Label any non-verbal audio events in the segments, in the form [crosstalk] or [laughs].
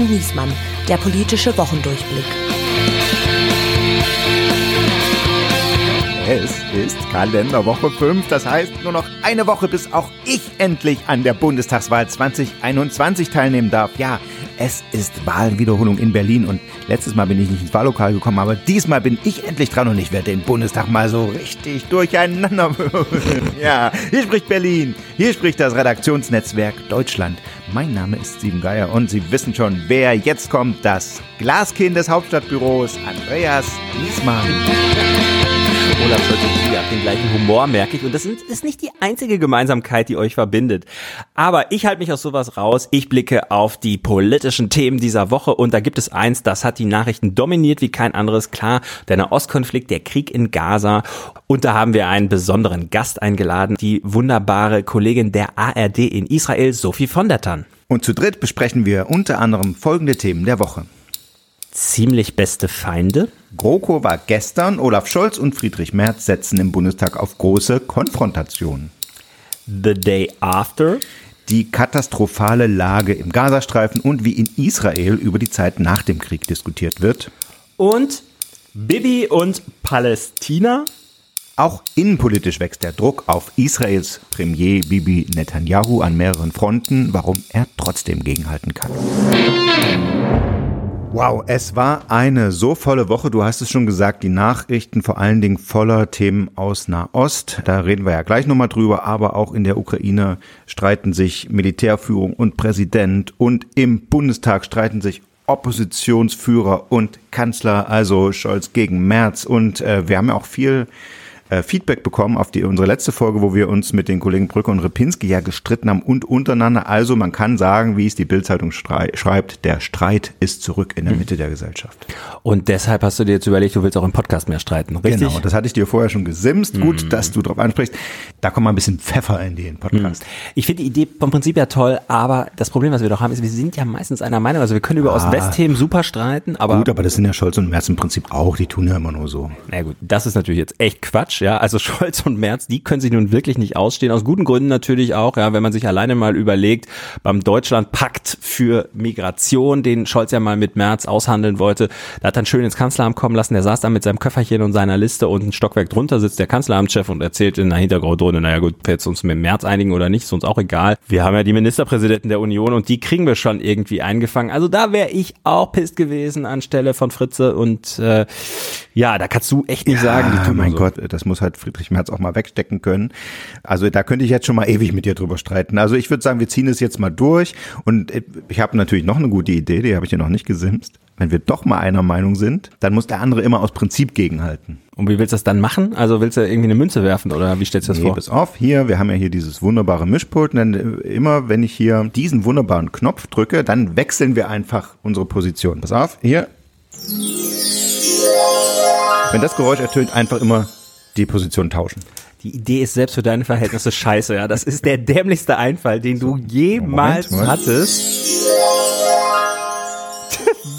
und Niesmann, der politische Wochendurchblick. Es ist Kalenderwoche 5, das heißt nur noch eine Woche, bis auch ich endlich an der Bundestagswahl 2021 teilnehmen darf. Ja, es ist Wahlwiederholung in Berlin und letztes Mal bin ich nicht ins Wahllokal gekommen, aber diesmal bin ich endlich dran und ich werde den Bundestag mal so richtig durcheinander. [laughs] ja, hier spricht Berlin, hier spricht das Redaktionsnetzwerk Deutschland. Mein Name ist Steven Geier und Sie wissen schon, wer jetzt kommt, das Glaskind des Hauptstadtbüros, Andreas Niesmann. Und Sie habt den gleichen Humor, merke ich. Und das ist nicht die einzige Gemeinsamkeit, die euch verbindet. Aber ich halte mich aus sowas raus. Ich blicke auf die politischen Themen dieser Woche und da gibt es eins, das hat die Nachrichten dominiert wie kein anderes. Klar, der Nahostkonflikt, der Krieg in Gaza. Und da haben wir einen besonderen Gast eingeladen, die wunderbare Kollegin der ARD in Israel, Sophie von der Tann. Und zu dritt besprechen wir unter anderem folgende Themen der Woche ziemlich beste Feinde. GroKo war gestern, Olaf Scholz und Friedrich Merz setzen im Bundestag auf große Konfrontationen. The Day After. Die katastrophale Lage im Gazastreifen und wie in Israel über die Zeit nach dem Krieg diskutiert wird. Und Bibi und Palästina. Auch innenpolitisch wächst der Druck auf Israels Premier Bibi Netanyahu an mehreren Fronten, warum er trotzdem gegenhalten kann. Wow, es war eine so volle Woche. Du hast es schon gesagt, die Nachrichten vor allen Dingen voller Themen aus Nahost. Da reden wir ja gleich nochmal drüber. Aber auch in der Ukraine streiten sich Militärführung und Präsident und im Bundestag streiten sich Oppositionsführer und Kanzler, also Scholz gegen Merz. Und äh, wir haben ja auch viel äh, Feedback bekommen auf die, unsere letzte Folge, wo wir uns mit den Kollegen Brücke und Repinski ja gestritten haben und untereinander. Also man kann sagen, wie es die Bildzeitung schreibt, der Streit ist zurück in der Mitte der Gesellschaft. Und deshalb hast du dir jetzt überlegt, du willst auch im Podcast mehr streiten, richtig? Genau, das hatte ich dir vorher schon gesimst. Mhm. Gut, dass du darauf ansprichst. Da kommt mal ein bisschen Pfeffer in den Podcast. Mhm. Ich finde die Idee vom Prinzip ja toll, aber das Problem, was wir doch haben, ist, wir sind ja meistens einer Meinung. Also wir können über ah, Ost-West-Themen super streiten, aber... Gut, aber das sind ja Scholz und Merz im Prinzip auch, die tun ja immer nur so. Na gut, das ist natürlich jetzt echt Quatsch ja. Also [laughs] Scholz und Merz, die können sich nun wirklich nicht ausstehen. Aus guten Gründen natürlich auch, ja, wenn man sich alleine mal überlegt, beim Deutschlandpakt für Migration, den Scholz ja mal mit Merz aushandeln wollte, da hat dann schön ins Kanzleramt kommen lassen. Der saß dann mit seinem Köfferchen und seiner Liste und ein Stockwerk drunter sitzt der Kanzleramtschef und erzählt in der Hintergrundrunde, naja gut, jetzt uns mit Merz einigen oder nicht, ist uns auch egal. Wir haben ja die Ministerpräsidenten der Union und die kriegen wir schon irgendwie eingefangen. Also da wäre ich auch pisst gewesen anstelle von Fritze und äh, ja, da kannst du echt nicht ja, sagen, die tun mein so. Gott, das muss halt Friedrich Merz auch mal wegstecken können. Also da könnte ich jetzt schon mal ewig mit dir drüber streiten. Also ich würde sagen, wir ziehen es jetzt mal durch und ich habe natürlich noch eine gute Idee, die habe ich dir noch nicht gesimst. Wenn wir doch mal einer Meinung sind, dann muss der andere immer aus Prinzip gegenhalten. Und wie willst du das dann machen? Also willst du irgendwie eine Münze werfen oder wie stellst du das nee, vor? Pass auf, hier, wir haben ja hier dieses wunderbare Mischpult. Und dann immer, wenn ich hier diesen wunderbaren Knopf drücke, dann wechseln wir einfach unsere Position. Pass auf, hier. Wenn das Geräusch ertönt, einfach immer die Position tauschen. Die Idee ist selbst für deine Verhältnisse scheiße, ja. Das ist der dämlichste Einfall, den du jemals Moment, Moment. hattest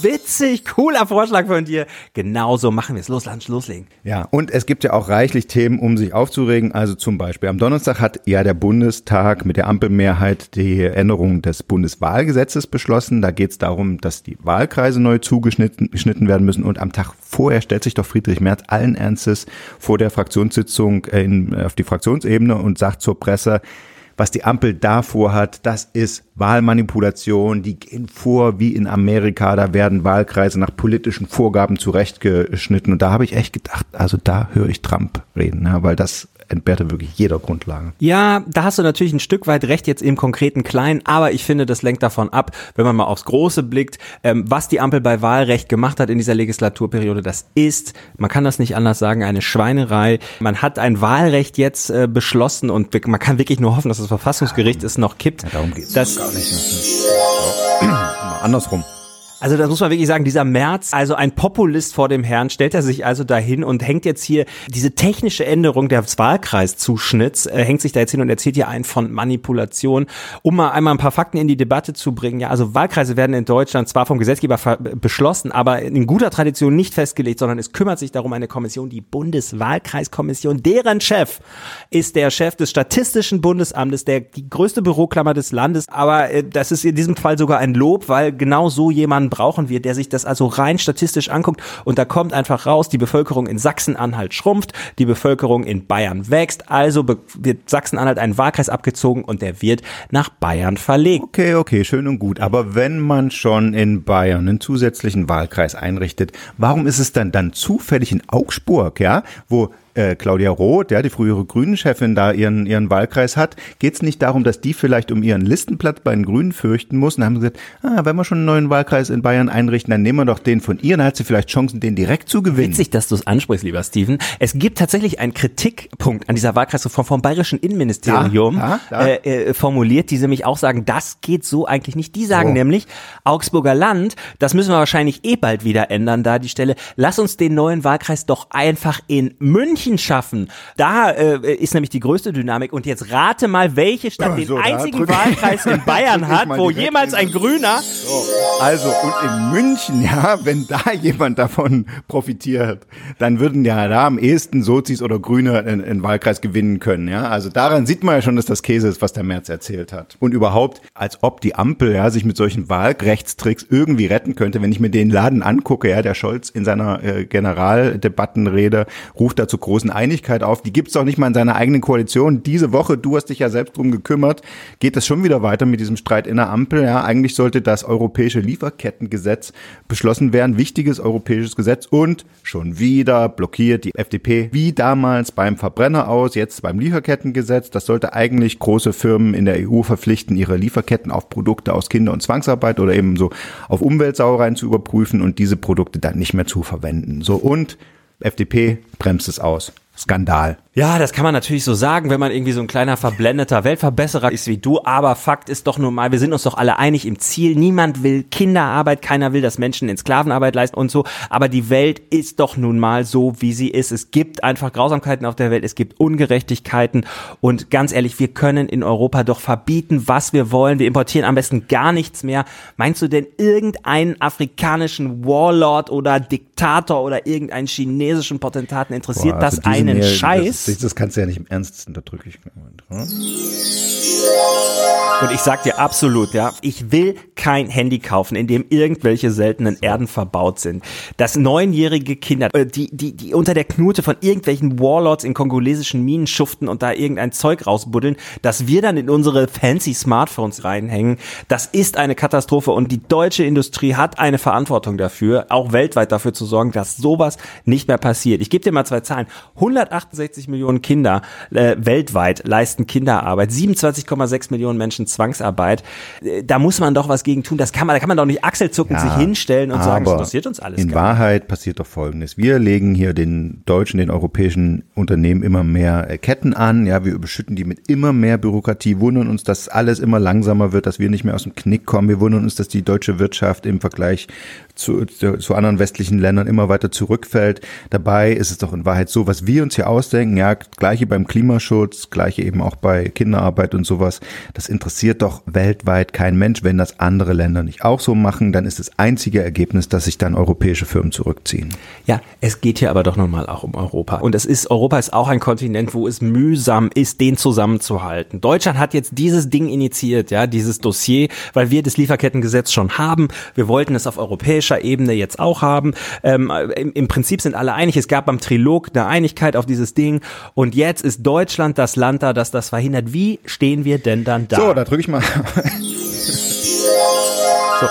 witzig, cooler Vorschlag von dir. Genauso machen wir es. Los, Lunch, loslegen. Ja, und es gibt ja auch reichlich Themen, um sich aufzuregen. Also zum Beispiel am Donnerstag hat ja der Bundestag mit der Ampelmehrheit die Änderung des Bundeswahlgesetzes beschlossen. Da geht es darum, dass die Wahlkreise neu zugeschnitten werden müssen. Und am Tag vorher stellt sich doch Friedrich Merz allen Ernstes vor der Fraktionssitzung in, auf die Fraktionsebene und sagt zur Presse, was die Ampel da vorhat, das ist Wahlmanipulation. Die gehen vor wie in Amerika. Da werden Wahlkreise nach politischen Vorgaben zurechtgeschnitten. Und da habe ich echt gedacht, also da höre ich Trump reden, ja, weil das entbehrte wirklich jeder Grundlage. Ja, da hast du natürlich ein Stück weit recht jetzt im konkreten Kleinen, aber ich finde, das lenkt davon ab, wenn man mal aufs Große blickt, ähm, was die Ampel bei Wahlrecht gemacht hat in dieser Legislaturperiode, das ist, man kann das nicht anders sagen, eine Schweinerei. Man hat ein Wahlrecht jetzt äh, beschlossen und man kann wirklich nur hoffen, dass das Verfassungsgericht ja, es noch kippt. Ja, darum geht es gar nicht. So, [clears throat] andersrum. Also das muss man wirklich sagen, dieser März, also ein Populist vor dem Herrn, stellt er sich also dahin und hängt jetzt hier diese technische Änderung des Wahlkreiszuschnitts, äh, hängt sich da jetzt hin und erzählt hier einen von Manipulation, um mal einmal ein paar Fakten in die Debatte zu bringen. Ja, also Wahlkreise werden in Deutschland zwar vom Gesetzgeber beschlossen, aber in guter Tradition nicht festgelegt, sondern es kümmert sich darum eine Kommission, die Bundeswahlkreiskommission, deren Chef ist der Chef des Statistischen Bundesamtes, der die größte Büroklammer des Landes, aber äh, das ist in diesem Fall sogar ein Lob, weil genau so jemanden brauchen wir, der sich das also rein statistisch anguckt. Und da kommt einfach raus, die Bevölkerung in Sachsen-Anhalt schrumpft, die Bevölkerung in Bayern wächst, also wird Sachsen-Anhalt einen Wahlkreis abgezogen und der wird nach Bayern verlegt. Okay, okay, schön und gut, aber wenn man schon in Bayern einen zusätzlichen Wahlkreis einrichtet, warum ist es dann dann zufällig in Augsburg, ja, wo äh, Claudia Roth, ja, die frühere Grünen-Chefin, da ihren, ihren Wahlkreis hat, geht es nicht darum, dass die vielleicht um ihren Listenplatz bei den Grünen fürchten muss. Und haben sie gesagt, ah, wenn wir schon einen neuen Wahlkreis in Bayern einrichten, dann nehmen wir doch den von ihr, dann hat sie vielleicht Chancen, den direkt zu gewinnen. Witzig, dass du es ansprichst, lieber Steven. Es gibt tatsächlich einen Kritikpunkt an dieser Wahlkreisreform vom Bayerischen Innenministerium ja, ja, ja. Äh, äh, formuliert, die nämlich auch sagen, das geht so eigentlich nicht. Die sagen so. nämlich, Augsburger Land, das müssen wir wahrscheinlich eh bald wieder ändern, da die Stelle, lass uns den neuen Wahlkreis doch einfach in München München schaffen. Da äh, ist nämlich die größte Dynamik. Und jetzt rate mal, welche Stadt den so, einzigen Wahlkreis in [laughs] Bayern hat, wo jemals ein Grüner. So. Also, und in München, ja, wenn da jemand davon profitiert, dann würden ja da am ehesten Sozis oder Grüne einen Wahlkreis gewinnen können. Ja, also daran sieht man ja schon, dass das Käse ist, was der Merz erzählt hat. Und überhaupt, als ob die Ampel ja sich mit solchen Wahlrechtstricks irgendwie retten könnte, wenn ich mir den Laden angucke, ja, der Scholz in seiner äh, Generaldebattenrede ruft dazu großen Einigkeit auf. Die gibt es doch nicht mal in seiner eigenen Koalition. Diese Woche, du hast dich ja selbst drum gekümmert, geht es schon wieder weiter mit diesem Streit in der Ampel. Ja, eigentlich sollte das europäische Lieferkettengesetz beschlossen werden. Wichtiges europäisches Gesetz und schon wieder blockiert die FDP wie damals beim Verbrenner aus, jetzt beim Lieferkettengesetz. Das sollte eigentlich große Firmen in der EU verpflichten, ihre Lieferketten auf Produkte aus Kinder- und Zwangsarbeit oder eben so auf Umweltsauereien zu überprüfen und diese Produkte dann nicht mehr zu verwenden. So und FDP bremst es aus. Skandal. Ja, das kann man natürlich so sagen, wenn man irgendwie so ein kleiner verblendeter Weltverbesserer ist wie du. Aber Fakt ist doch nun mal, wir sind uns doch alle einig im Ziel. Niemand will Kinderarbeit, keiner will, dass Menschen in Sklavenarbeit leisten und so. Aber die Welt ist doch nun mal so, wie sie ist. Es gibt einfach Grausamkeiten auf der Welt, es gibt Ungerechtigkeiten. Und ganz ehrlich, wir können in Europa doch verbieten, was wir wollen. Wir importieren am besten gar nichts mehr. Meinst du denn irgendeinen afrikanischen Warlord oder Diktator oder irgendeinen chinesischen Potentaten interessiert Boah, also das einen hier, Scheiß? Das, das kannst du ja nicht im Ernst unterdrücken. Hm? Und ich sag dir absolut, ja, ich will kein Handy kaufen, in dem irgendwelche seltenen so. Erden verbaut sind. Dass neunjährige Kinder, äh, die, die, die unter der Knute von irgendwelchen Warlords in kongolesischen Minen schuften und da irgendein Zeug rausbuddeln, dass wir dann in unsere fancy Smartphones reinhängen, das ist eine Katastrophe und die deutsche Industrie hat eine Verantwortung dafür, auch weltweit dafür zu sorgen, dass sowas nicht mehr passiert. Ich gebe dir mal zwei Zahlen. 168 Millionen Kinder äh, weltweit leisten Kinderarbeit, 27,6 Millionen Menschen Zwangsarbeit. Äh, da muss man doch was gegen tun. Das kann man, da kann man doch nicht achselzuckend ja, sich hinstellen und sagen, das interessiert uns alles. In Wahrheit passiert doch Folgendes. Wir legen hier den deutschen, den europäischen Unternehmen immer mehr äh, Ketten an. Ja, wir überschütten die mit immer mehr Bürokratie, wundern uns, dass alles immer langsamer wird, dass wir nicht mehr aus dem Knick kommen. Wir wundern uns, dass die deutsche Wirtschaft im Vergleich zu, zu anderen westlichen Ländern immer weiter zurückfällt. Dabei ist es doch in Wahrheit so, was wir uns hier ausdenken, ja, gleiche beim Klimaschutz, gleiche eben auch bei Kinderarbeit und sowas, das interessiert doch weltweit kein Mensch. Wenn das andere Länder nicht auch so machen, dann ist das einzige Ergebnis, dass sich dann europäische Firmen zurückziehen. Ja, es geht hier aber doch nun mal auch um Europa. Und es ist, Europa ist auch ein Kontinent, wo es mühsam ist, den zusammenzuhalten. Deutschland hat jetzt dieses Ding initiiert, ja, dieses Dossier, weil wir das Lieferkettengesetz schon haben. Wir wollten es auf europäischer Ebene jetzt auch haben. Ähm, im, Im Prinzip sind alle einig. Es gab beim Trilog eine Einigkeit auf dieses Ding. Und jetzt ist Deutschland das Land da, das das verhindert. Wie stehen wir denn dann da? So, da drücke ich mal. so.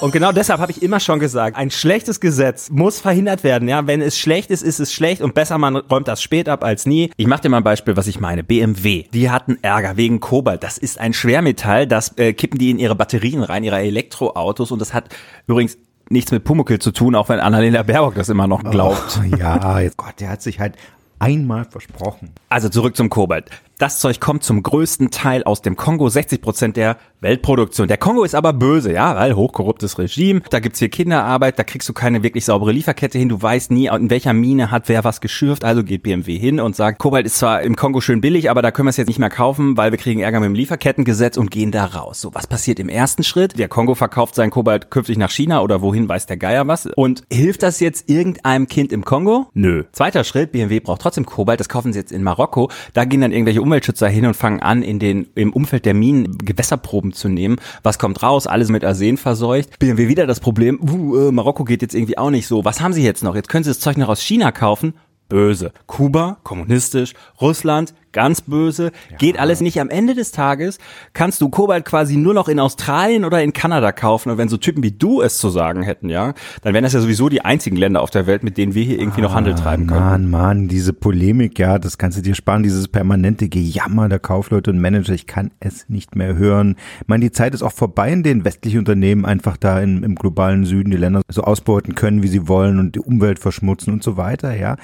Und genau deshalb habe ich immer schon gesagt, ein schlechtes Gesetz muss verhindert werden. Ja, wenn es schlecht ist, ist es schlecht und besser man räumt das spät ab als nie. Ich mache dir mal ein Beispiel, was ich meine. BMW, die hatten Ärger wegen Kobalt. Das ist ein Schwermetall, das äh, kippen die in ihre Batterien rein, ihre Elektroautos und das hat übrigens nichts mit Pumuckel zu tun, auch wenn Annalena Baerbock das immer noch glaubt. Oh, ja, Gott, der hat sich halt einmal versprochen. Also zurück zum Kobalt. Das Zeug kommt zum größten Teil aus dem Kongo, 60 Prozent der Weltproduktion. Der Kongo ist aber böse, ja, weil hochkorruptes Regime. Da gibt's hier Kinderarbeit, da kriegst du keine wirklich saubere Lieferkette hin. Du weißt nie, in welcher Mine hat wer was geschürft. Also geht BMW hin und sagt, Kobalt ist zwar im Kongo schön billig, aber da können wir es jetzt nicht mehr kaufen, weil wir kriegen Ärger mit dem Lieferkettengesetz und gehen da raus. So, was passiert im ersten Schritt? Der Kongo verkauft sein Kobalt künftig nach China oder wohin weiß der Geier was. Und hilft das jetzt irgendeinem Kind im Kongo? Nö. Zweiter Schritt, BMW braucht trotzdem Kobalt, das kaufen sie jetzt in Marokko. Da gehen dann irgendwelche Umweltschützer hin und fangen an, in den, im Umfeld der Minen Gewässerproben zu nehmen. Was kommt raus? Alles mit Arsen verseucht. BMW wieder das Problem, uh, Marokko geht jetzt irgendwie auch nicht so. Was haben sie jetzt noch? Jetzt können sie das Zeug noch aus China kaufen böse. Kuba, kommunistisch, Russland, ganz böse. Ja. Geht alles nicht. Am Ende des Tages kannst du Kobalt quasi nur noch in Australien oder in Kanada kaufen. Und wenn so Typen wie du es zu sagen hätten, ja, dann wären das ja sowieso die einzigen Länder auf der Welt, mit denen wir hier irgendwie ah, noch Handel treiben können. Mann, Mann, diese Polemik, ja, das kannst du dir sparen. Dieses permanente Gejammer der Kaufleute und Manager. Ich kann es nicht mehr hören. Ich meine, die Zeit ist auch vorbei, in denen westliche Unternehmen einfach da im, im globalen Süden die Länder so ausbeuten können, wie sie wollen und die Umwelt verschmutzen und so weiter, ja.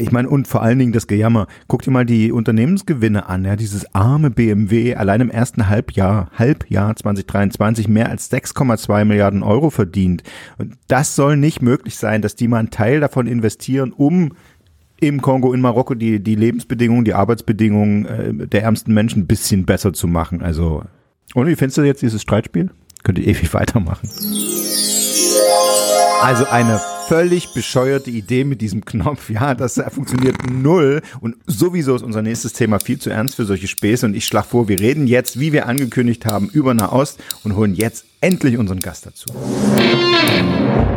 Ich meine, und vor allen Dingen das Gejammer. Guck dir mal die Unternehmensgewinne an, ja, dieses arme BMW allein im ersten Halbjahr, Halbjahr 2023 mehr als 6,2 Milliarden Euro verdient. Und das soll nicht möglich sein, dass die mal einen Teil davon investieren, um im Kongo, in Marokko die, die Lebensbedingungen, die Arbeitsbedingungen äh, der ärmsten Menschen ein bisschen besser zu machen. Also, und wie findest du jetzt dieses Streitspiel? Könnt ihr ewig [laughs] weitermachen. Also eine völlig bescheuerte Idee mit diesem Knopf. Ja, das funktioniert null. Und sowieso ist unser nächstes Thema viel zu ernst für solche Späße. Und ich schlage vor, wir reden jetzt, wie wir angekündigt haben, über Nahost und holen jetzt endlich unseren Gast dazu.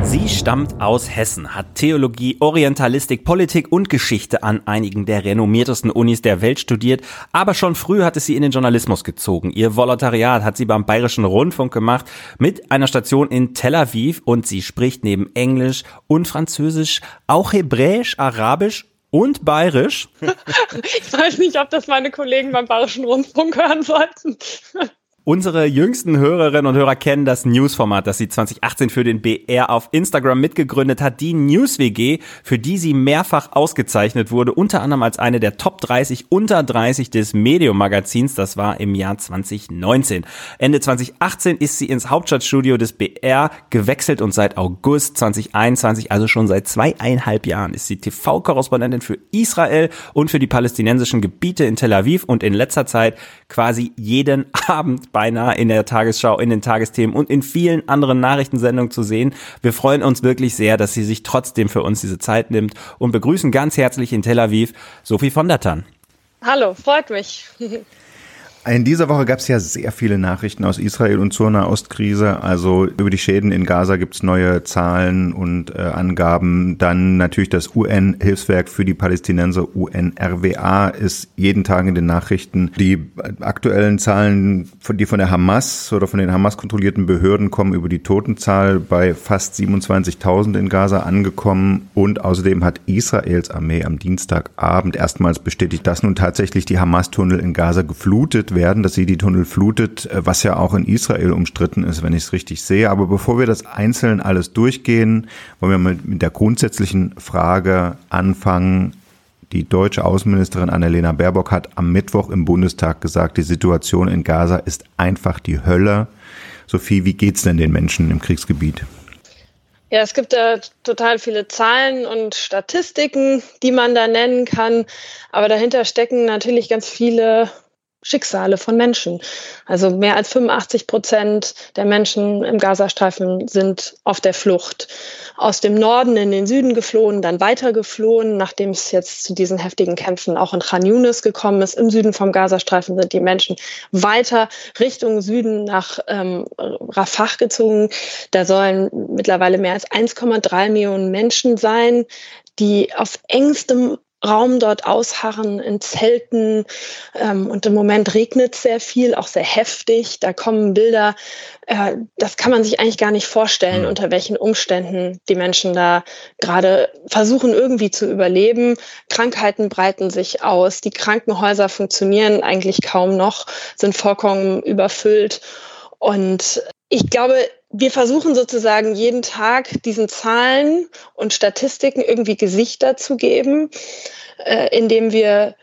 Sie stammt aus Hessen, hat Theologie, Orientalistik, Politik und Geschichte an einigen der renommiertesten Unis der Welt studiert, aber schon früh hat es sie in den Journalismus gezogen. Ihr Volontariat hat sie beim Bayerischen Rundfunk gemacht mit einer Station in Tel Aviv und sie spricht neben Englisch und Französisch auch Hebräisch, Arabisch und Bayerisch. [laughs] Ich weiß nicht, ob das meine Kollegen beim Bayerischen Rundfunk hören sollten. Unsere jüngsten Hörerinnen und Hörer kennen das Newsformat, das sie 2018 für den BR auf Instagram mitgegründet hat, die News WG, für die sie mehrfach ausgezeichnet wurde, unter anderem als eine der Top 30 unter 30 des Medium Magazins, das war im Jahr 2019. Ende 2018 ist sie ins Hauptstadtstudio des BR gewechselt und seit August 2021, also schon seit zweieinhalb Jahren, ist sie TV-Korrespondentin für Israel und für die palästinensischen Gebiete in Tel Aviv und in letzter Zeit quasi jeden [laughs] Abend beinahe in der Tagesschau, in den Tagesthemen und in vielen anderen Nachrichtensendungen zu sehen. Wir freuen uns wirklich sehr, dass sie sich trotzdem für uns diese Zeit nimmt und begrüßen ganz herzlich in Tel Aviv Sophie von der Tann. Hallo, freut mich. [laughs] In dieser Woche gab es ja sehr viele Nachrichten aus Israel und zur Nahostkrise. Also über die Schäden in Gaza gibt es neue Zahlen und äh, Angaben. Dann natürlich das UN-Hilfswerk für die Palästinenser, UNRWA, ist jeden Tag in den Nachrichten. Die aktuellen Zahlen, die von der Hamas oder von den Hamas kontrollierten Behörden kommen über die Totenzahl bei fast 27.000 in Gaza angekommen. Und außerdem hat Israels Armee am Dienstagabend erstmals bestätigt, dass nun tatsächlich die Hamas-Tunnel in Gaza geflutet werden, dass sie die Tunnel flutet, äh, was ja auch in Israel umstritten ist, wenn ich es richtig sehe. Aber bevor wir das einzeln alles durchgehen, wollen wir mit, mit der grundsätzlichen Frage anfangen. Die deutsche Außenministerin Annalena Baerbock hat am Mittwoch im Bundestag gesagt, die Situation in Gaza ist einfach die Hölle. Sophie, wie geht's denn den Menschen im Kriegsgebiet? Ja, es gibt da total viele Zahlen und Statistiken, die man da nennen kann. Aber dahinter stecken natürlich ganz viele Schicksale von Menschen. Also mehr als 85 Prozent der Menschen im Gazastreifen sind auf der Flucht. Aus dem Norden in den Süden geflohen, dann weiter geflohen, nachdem es jetzt zu diesen heftigen Kämpfen auch in Khan Yunis gekommen ist. Im Süden vom Gazastreifen sind die Menschen weiter Richtung Süden nach ähm, Rafah gezogen. Da sollen mittlerweile mehr als 1,3 Millionen Menschen sein, die auf engstem Raum dort ausharren in Zelten. Ähm, und im Moment regnet sehr viel, auch sehr heftig. Da kommen Bilder, äh, das kann man sich eigentlich gar nicht vorstellen, mhm. unter welchen Umständen die Menschen da gerade versuchen irgendwie zu überleben. Krankheiten breiten sich aus. Die Krankenhäuser funktionieren eigentlich kaum noch, sind vollkommen überfüllt. Und ich glaube, wir versuchen sozusagen jeden Tag diesen Zahlen und Statistiken irgendwie Gesichter zu geben, äh, indem wir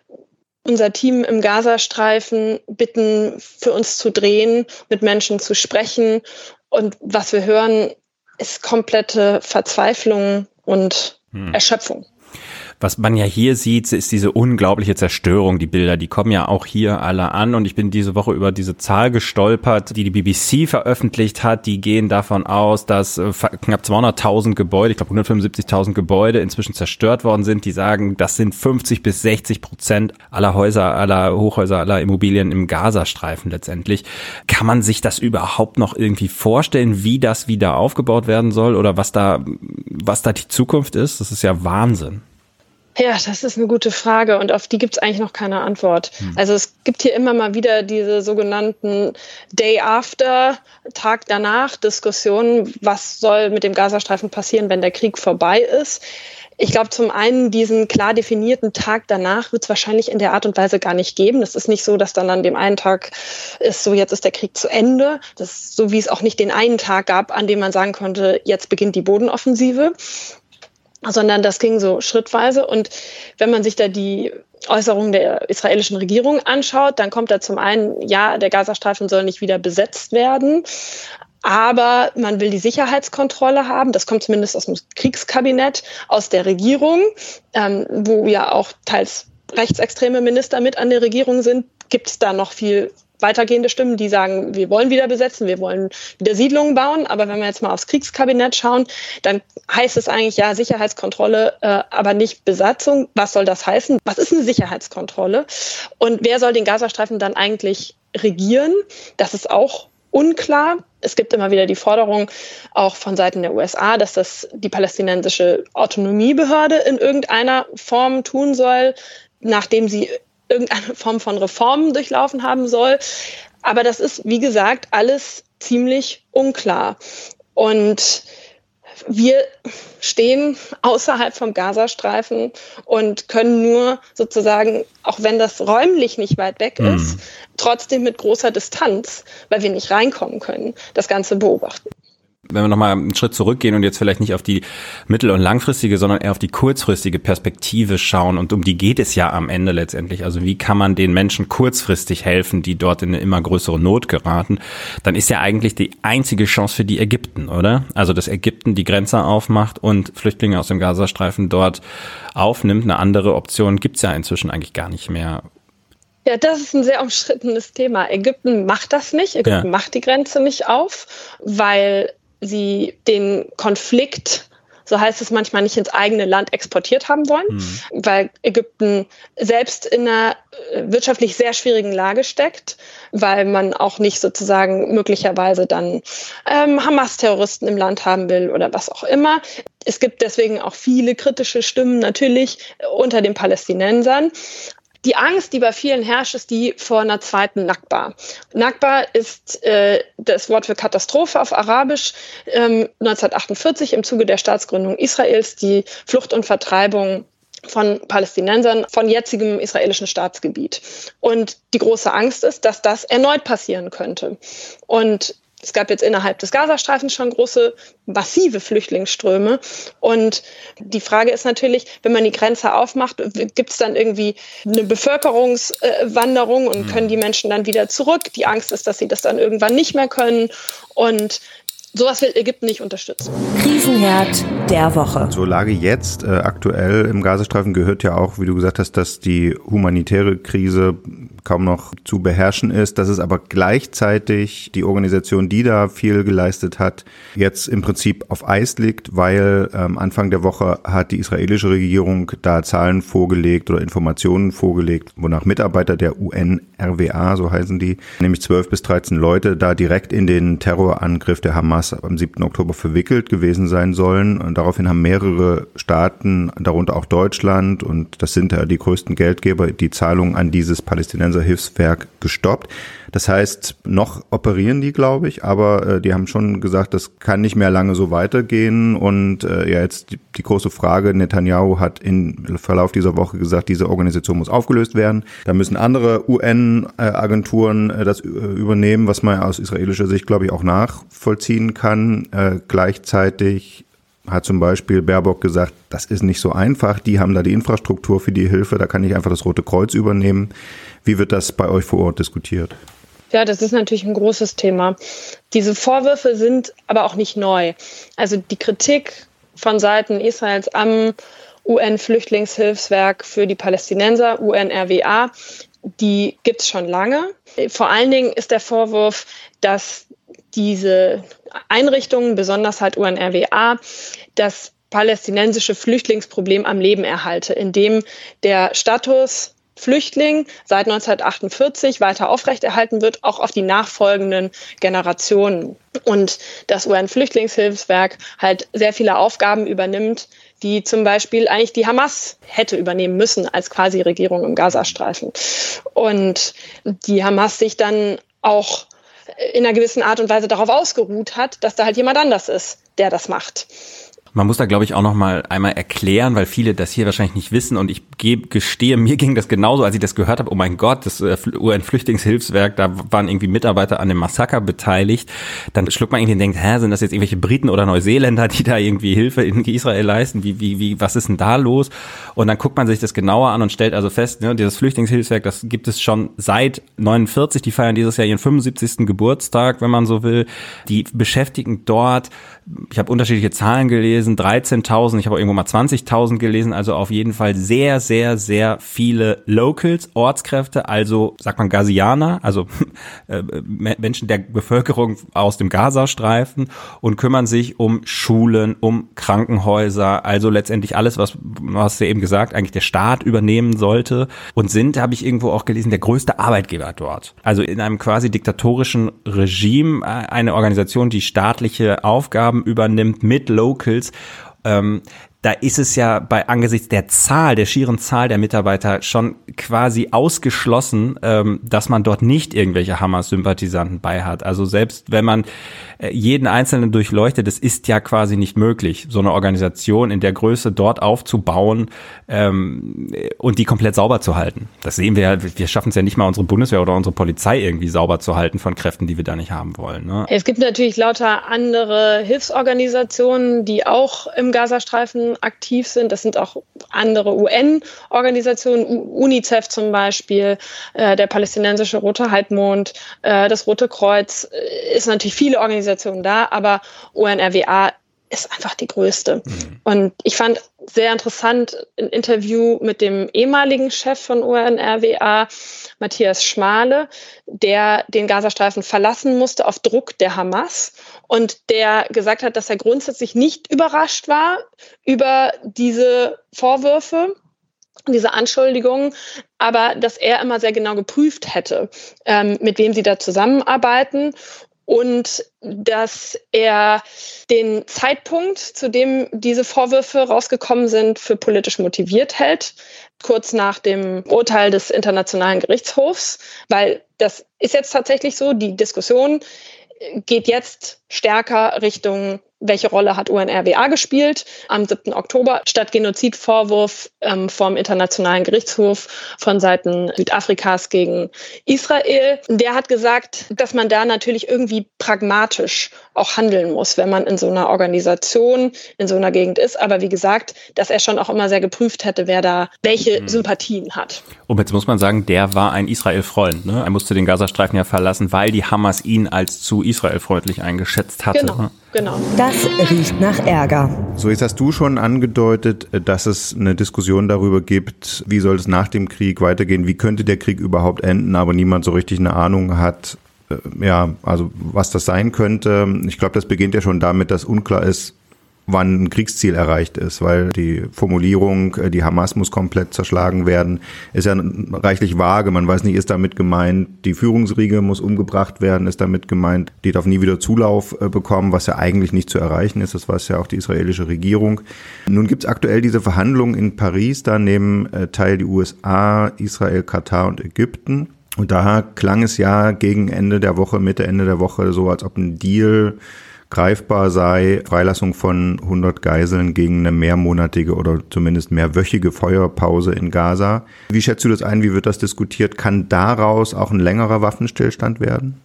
unser Team im Gazastreifen bitten, für uns zu drehen, mit Menschen zu sprechen. Und was wir hören, ist komplette Verzweiflung und hm. Erschöpfung. Was man ja hier sieht, ist diese unglaubliche Zerstörung. Die Bilder, die kommen ja auch hier alle an. Und ich bin diese Woche über diese Zahl gestolpert, die die BBC veröffentlicht hat. Die gehen davon aus, dass äh, knapp 200.000 Gebäude, ich glaube 175.000 Gebäude inzwischen zerstört worden sind. Die sagen, das sind 50 bis 60 Prozent aller Häuser, aller Hochhäuser, aller Immobilien im Gazastreifen letztendlich. Kann man sich das überhaupt noch irgendwie vorstellen, wie das wieder aufgebaut werden soll oder was da, was da die Zukunft ist? Das ist ja Wahnsinn. Ja, das ist eine gute Frage und auf die gibt es eigentlich noch keine Antwort. Hm. Also es gibt hier immer mal wieder diese sogenannten Day After, Tag danach Diskussionen, was soll mit dem Gazastreifen passieren, wenn der Krieg vorbei ist. Ich glaube, zum einen diesen klar definierten Tag danach wird es wahrscheinlich in der Art und Weise gar nicht geben. Es ist nicht so, dass dann an dem einen Tag ist so, jetzt ist der Krieg zu Ende. Das ist so, wie es auch nicht den einen Tag gab, an dem man sagen konnte, jetzt beginnt die Bodenoffensive sondern das ging so schrittweise. Und wenn man sich da die Äußerungen der israelischen Regierung anschaut, dann kommt da zum einen, ja, der Gazastreifen soll nicht wieder besetzt werden. Aber man will die Sicherheitskontrolle haben. Das kommt zumindest aus dem Kriegskabinett, aus der Regierung, ähm, wo ja auch teils rechtsextreme Minister mit an der Regierung sind. Gibt es da noch viel weitergehende Stimmen, die sagen, wir wollen wieder besetzen, wir wollen wieder Siedlungen bauen. Aber wenn wir jetzt mal aufs Kriegskabinett schauen, dann heißt es eigentlich ja Sicherheitskontrolle, äh, aber nicht Besatzung. Was soll das heißen? Was ist eine Sicherheitskontrolle? Und wer soll den Gazastreifen dann eigentlich regieren? Das ist auch unklar. Es gibt immer wieder die Forderung, auch von Seiten der USA, dass das die palästinensische Autonomiebehörde in irgendeiner Form tun soll, nachdem sie irgendeine Form von Reformen durchlaufen haben soll. Aber das ist, wie gesagt, alles ziemlich unklar. Und wir stehen außerhalb vom Gazastreifen und können nur sozusagen, auch wenn das räumlich nicht weit weg mhm. ist, trotzdem mit großer Distanz, weil wir nicht reinkommen können, das Ganze beobachten wenn wir nochmal einen Schritt zurückgehen und jetzt vielleicht nicht auf die mittel- und langfristige, sondern eher auf die kurzfristige Perspektive schauen und um die geht es ja am Ende letztendlich. Also wie kann man den Menschen kurzfristig helfen, die dort in eine immer größere Not geraten? Dann ist ja eigentlich die einzige Chance für die Ägypten, oder? Also dass Ägypten die Grenze aufmacht und Flüchtlinge aus dem Gazastreifen dort aufnimmt. Eine andere Option gibt's ja inzwischen eigentlich gar nicht mehr. Ja, das ist ein sehr umstrittenes Thema. Ägypten macht das nicht. Ägypten ja. macht die Grenze nicht auf, weil sie den Konflikt so heißt es manchmal, nicht ins eigene Land exportiert haben wollen, mhm. weil Ägypten selbst in einer äh, wirtschaftlich sehr schwierigen Lage steckt, weil man auch nicht sozusagen möglicherweise dann ähm, Hamas-Terroristen im Land haben will oder was auch immer. Es gibt deswegen auch viele kritische Stimmen natürlich unter den Palästinensern. Die Angst, die bei vielen herrscht, ist die vor einer zweiten Nakba. Nakba ist äh, das Wort für Katastrophe auf Arabisch. Ähm, 1948 im Zuge der Staatsgründung Israels die Flucht und Vertreibung von Palästinensern von jetzigem israelischen Staatsgebiet. Und die große Angst ist, dass das erneut passieren könnte. Und es gab jetzt innerhalb des Gazastreifens schon große, massive Flüchtlingsströme. Und die Frage ist natürlich, wenn man die Grenze aufmacht, gibt es dann irgendwie eine Bevölkerungswanderung und können die Menschen dann wieder zurück? Die Angst ist, dass sie das dann irgendwann nicht mehr können. Und Sowas will Ägypten nicht unterstützen. Krisenherd der Woche. Zur Lage jetzt, äh, aktuell im Gazastreifen gehört ja auch, wie du gesagt hast, dass die humanitäre Krise kaum noch zu beherrschen ist, dass es aber gleichzeitig die Organisation, die da viel geleistet hat, jetzt im Prinzip auf Eis liegt, weil ähm, Anfang der Woche hat die israelische Regierung da Zahlen vorgelegt oder Informationen vorgelegt, wonach Mitarbeiter der UNRWA, so heißen die, nämlich 12 bis 13 Leute da direkt in den Terrorangriff der Hamas am 7. Oktober verwickelt gewesen sein sollen. Und daraufhin haben mehrere Staaten, darunter auch Deutschland, und das sind ja die größten Geldgeber, die Zahlungen an dieses Palästinenser-Hilfswerk gestoppt. Das heißt, noch operieren die, glaube ich, aber äh, die haben schon gesagt, das kann nicht mehr lange so weitergehen. Und äh, ja, jetzt die, die große Frage, Netanyahu hat im Verlauf dieser Woche gesagt, diese Organisation muss aufgelöst werden. Da müssen andere UN-Agenturen äh, das äh, übernehmen, was man aus israelischer Sicht, glaube ich, auch nachvollziehen kann. Äh, gleichzeitig hat zum Beispiel Baerbock gesagt, das ist nicht so einfach, die haben da die Infrastruktur für die Hilfe, da kann ich einfach das Rote Kreuz übernehmen. Wie wird das bei euch vor Ort diskutiert? Ja, das ist natürlich ein großes Thema. Diese Vorwürfe sind aber auch nicht neu. Also die Kritik von Seiten Israels am UN-Flüchtlingshilfswerk für die Palästinenser, UNRWA, die gibt es schon lange. Vor allen Dingen ist der Vorwurf, dass diese Einrichtungen, besonders halt UNRWA, das palästinensische Flüchtlingsproblem am Leben erhalte, indem der Status Flüchtling seit 1948 weiter aufrechterhalten wird, auch auf die nachfolgenden Generationen. Und das UN-Flüchtlingshilfswerk halt sehr viele Aufgaben übernimmt, die zum Beispiel eigentlich die Hamas hätte übernehmen müssen als quasi Regierung im Gazastreifen. Und die Hamas sich dann auch in einer gewissen Art und Weise darauf ausgeruht hat, dass da halt jemand anders ist, der das macht. Man muss da, glaube ich, auch noch mal einmal erklären, weil viele das hier wahrscheinlich nicht wissen und ich gestehe, mir ging das genauso, als ich das gehört habe, oh mein Gott, das äh, UN-Flüchtlingshilfswerk, da waren irgendwie Mitarbeiter an dem Massaker beteiligt. Dann schluckt man irgendwie und denkt, hä, sind das jetzt irgendwelche Briten oder Neuseeländer, die da irgendwie Hilfe in Israel leisten? Wie, wie, wie, was ist denn da los? Und dann guckt man sich das genauer an und stellt also fest, ne, dieses Flüchtlingshilfswerk, das gibt es schon seit 49, die feiern dieses Jahr ihren 75. Geburtstag, wenn man so will. Die beschäftigen dort ich habe unterschiedliche Zahlen gelesen, 13.000, ich habe irgendwo mal 20.000 gelesen, also auf jeden Fall sehr, sehr, sehr viele Locals, Ortskräfte, also sagt man Gazianer, also [laughs] äh, Menschen der Bevölkerung aus dem Gazastreifen und kümmern sich um Schulen, um Krankenhäuser, also letztendlich alles, was, was du eben gesagt, eigentlich der Staat übernehmen sollte und sind, habe ich irgendwo auch gelesen, der größte Arbeitgeber dort. Also in einem quasi diktatorischen Regime, äh, eine Organisation, die staatliche Aufgaben Aufgaben übernimmt mit Locals. Ähm, da ist es ja bei angesichts der Zahl, der schieren Zahl der Mitarbeiter schon quasi ausgeschlossen, ähm, dass man dort nicht irgendwelche Hamas-Sympathisanten bei hat. Also selbst wenn man äh, jeden Einzelnen durchleuchtet, das ist ja quasi nicht möglich, so eine Organisation in der Größe dort aufzubauen ähm, und die komplett sauber zu halten. Das sehen wir ja, wir schaffen es ja nicht mal, unsere Bundeswehr oder unsere Polizei irgendwie sauber zu halten von Kräften, die wir da nicht haben wollen. Ne? Es gibt natürlich lauter andere Hilfsorganisationen, die auch im Gazastreifen aktiv sind. Das sind auch andere UN-Organisationen, UNICEF zum Beispiel, äh, der palästinensische Rote Halbmond, äh, das Rote Kreuz, äh, ist natürlich viele Organisationen da, aber UNRWA ist einfach die größte. Mhm. Und ich fand sehr interessant ein Interview mit dem ehemaligen Chef von UNRWA, Matthias Schmale, der den Gazastreifen verlassen musste auf Druck der Hamas und der gesagt hat, dass er grundsätzlich nicht überrascht war über diese Vorwürfe, diese Anschuldigungen, aber dass er immer sehr genau geprüft hätte, ähm, mit wem sie da zusammenarbeiten. Und dass er den Zeitpunkt, zu dem diese Vorwürfe rausgekommen sind, für politisch motiviert hält, kurz nach dem Urteil des Internationalen Gerichtshofs, weil das ist jetzt tatsächlich so, die Diskussion geht jetzt stärker Richtung welche Rolle hat UNRWA gespielt am 7. Oktober statt Genozidvorwurf ähm, vom Internationalen Gerichtshof von Seiten Südafrikas gegen Israel. Der hat gesagt, dass man da natürlich irgendwie pragmatisch auch handeln muss, wenn man in so einer Organisation, in so einer Gegend ist. Aber wie gesagt, dass er schon auch immer sehr geprüft hätte, wer da welche mhm. Sympathien hat. Und jetzt muss man sagen, der war ein Israel-Freund. Ne? Er musste den Gazastreifen ja verlassen, weil die Hamas ihn als zu Israel-freundlich eingeschätzt hatte. Genau. Genau. Das riecht nach Ärger. So, jetzt hast du schon angedeutet, dass es eine Diskussion darüber gibt, wie soll es nach dem Krieg weitergehen, wie könnte der Krieg überhaupt enden, aber niemand so richtig eine Ahnung hat, äh, ja, also was das sein könnte. Ich glaube, das beginnt ja schon damit, dass unklar ist, wann ein Kriegsziel erreicht ist, weil die Formulierung, äh, die Hamas muss komplett zerschlagen werden, ist ja reichlich vage. Man weiß nicht, ist damit gemeint, die Führungsriege muss umgebracht werden, ist damit gemeint, die darf nie wieder Zulauf äh, bekommen, was ja eigentlich nicht zu erreichen ist. Das weiß ja auch die israelische Regierung. Nun gibt es aktuell diese Verhandlungen in Paris, da nehmen äh, teil die USA, Israel, Katar und Ägypten. Und da klang es ja gegen Ende der Woche, Mitte, Ende der Woche so, als ob ein Deal greifbar sei Freilassung von 100 Geiseln gegen eine mehrmonatige oder zumindest mehrwöchige Feuerpause in Gaza. Wie schätzt du das ein? Wie wird das diskutiert? Kann daraus auch ein längerer Waffenstillstand werden?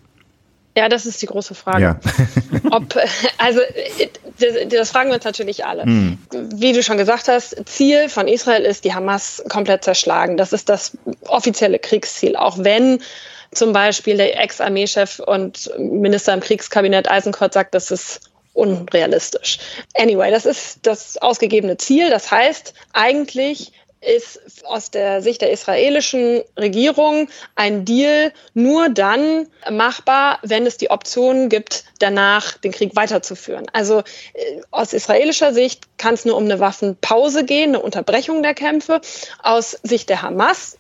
Ja, das ist die große Frage. Ja. [laughs] Ob, also das, das, fragen wir uns natürlich alle. Mhm. Wie du schon gesagt hast, Ziel von Israel ist, die Hamas komplett zerschlagen. Das ist das offizielle Kriegsziel, auch wenn zum Beispiel der Ex-Armeechef und Minister im Kriegskabinett Eisenkort sagt, das ist unrealistisch. Anyway, das ist das ausgegebene Ziel. Das heißt, eigentlich ist aus der Sicht der israelischen Regierung ein Deal nur dann machbar, wenn es die Option gibt, danach den Krieg weiterzuführen. Also äh, aus israelischer Sicht kann es nur um eine Waffenpause gehen, eine Unterbrechung der Kämpfe. Aus Sicht der Hamas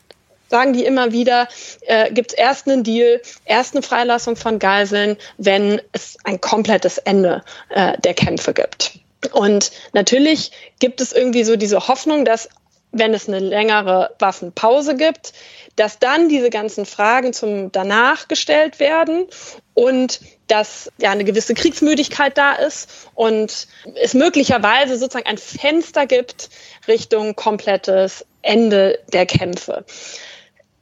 sagen die immer wieder, äh, gibt es erst einen Deal, erst eine Freilassung von Geiseln, wenn es ein komplettes Ende äh, der Kämpfe gibt. Und natürlich gibt es irgendwie so diese Hoffnung, dass wenn es eine längere Waffenpause gibt, dass dann diese ganzen Fragen zum danach gestellt werden und dass ja eine gewisse Kriegsmüdigkeit da ist und es möglicherweise sozusagen ein Fenster gibt Richtung komplettes Ende der Kämpfe.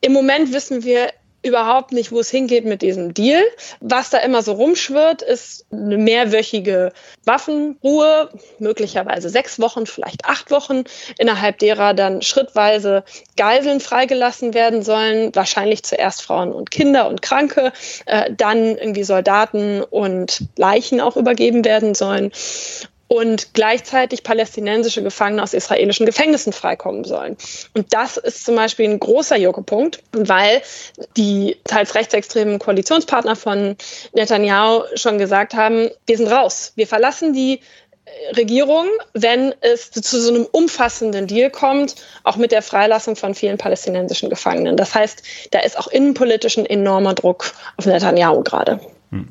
Im Moment wissen wir überhaupt nicht, wo es hingeht mit diesem Deal. Was da immer so rumschwirrt, ist eine mehrwöchige Waffenruhe, möglicherweise sechs Wochen, vielleicht acht Wochen, innerhalb derer dann schrittweise Geiseln freigelassen werden sollen, wahrscheinlich zuerst Frauen und Kinder und Kranke, äh, dann irgendwie Soldaten und Leichen auch übergeben werden sollen und gleichzeitig palästinensische Gefangene aus israelischen Gefängnissen freikommen sollen. Und das ist zum Beispiel ein großer Jokepunkt, weil die teils rechtsextremen Koalitionspartner von Netanyahu schon gesagt haben, wir sind raus, wir verlassen die Regierung, wenn es zu so einem umfassenden Deal kommt, auch mit der Freilassung von vielen palästinensischen Gefangenen. Das heißt, da ist auch innenpolitisch ein enormer Druck auf Netanyahu gerade. Hm.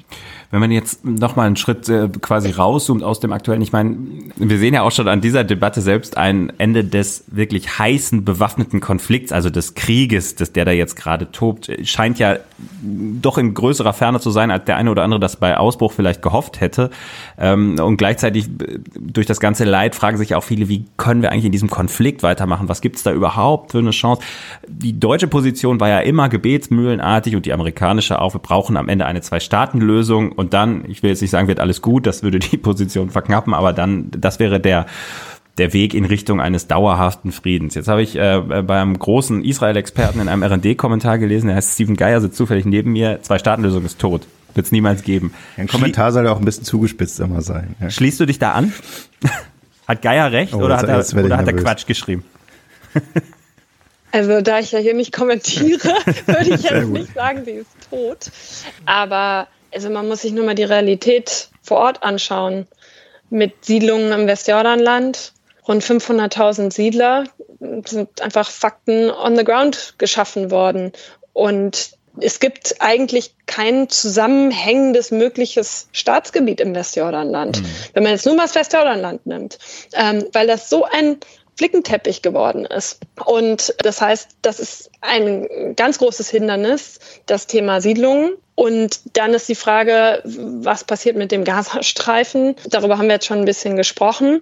Wenn man jetzt noch mal einen Schritt äh, quasi rauszoomt aus dem aktuellen, ich meine, wir sehen ja auch schon an dieser Debatte selbst ein Ende des wirklich heißen bewaffneten Konflikts, also des Krieges, des, der da jetzt gerade tobt, scheint ja doch in größerer Ferne zu sein, als der eine oder andere das bei Ausbruch vielleicht gehofft hätte. Ähm, und gleichzeitig äh, durch das ganze Leid fragen sich auch viele, wie können wir eigentlich in diesem Konflikt weitermachen? Was gibt es da überhaupt für eine Chance? Die deutsche Position war ja immer gebetsmühlenartig und die amerikanische auch, wir brauchen am Ende eine Zwei-Staaten-Lösung und dann, ich will jetzt nicht sagen, wird alles gut, das würde die [laughs] Position verknappen, aber dann, das wäre der der Weg in Richtung eines dauerhaften Friedens. Jetzt habe ich äh, beim großen Israel-Experten in einem R&D-Kommentar gelesen, der heißt Steven Geier, sitzt zufällig neben mir, Zwei-Staaten-Lösung ist tot. Wird es niemals geben. Ein Kommentar soll ja auch ein bisschen zugespitzt immer sein. Ja. Schließt du dich da an? [laughs] hat Geier recht oh, oder, hat er, oder hat er Quatsch geschrieben? Also da ich ja hier nicht kommentiere, [laughs] würde ich jetzt nicht sagen, sie ist tot. Aber also man muss sich nur mal die Realität vor Ort anschauen. Mit Siedlungen im Westjordanland, rund 500.000 Siedler, sind einfach Fakten on the ground geschaffen worden. Und es gibt eigentlich kein zusammenhängendes mögliches Staatsgebiet im Westjordanland, mhm. wenn man jetzt nur mal das Westjordanland nimmt, ähm, weil das so ein Flickenteppich geworden ist. Und das heißt, das ist ein ganz großes Hindernis, das Thema Siedlungen. Und dann ist die Frage, was passiert mit dem Gazastreifen? Darüber haben wir jetzt schon ein bisschen gesprochen.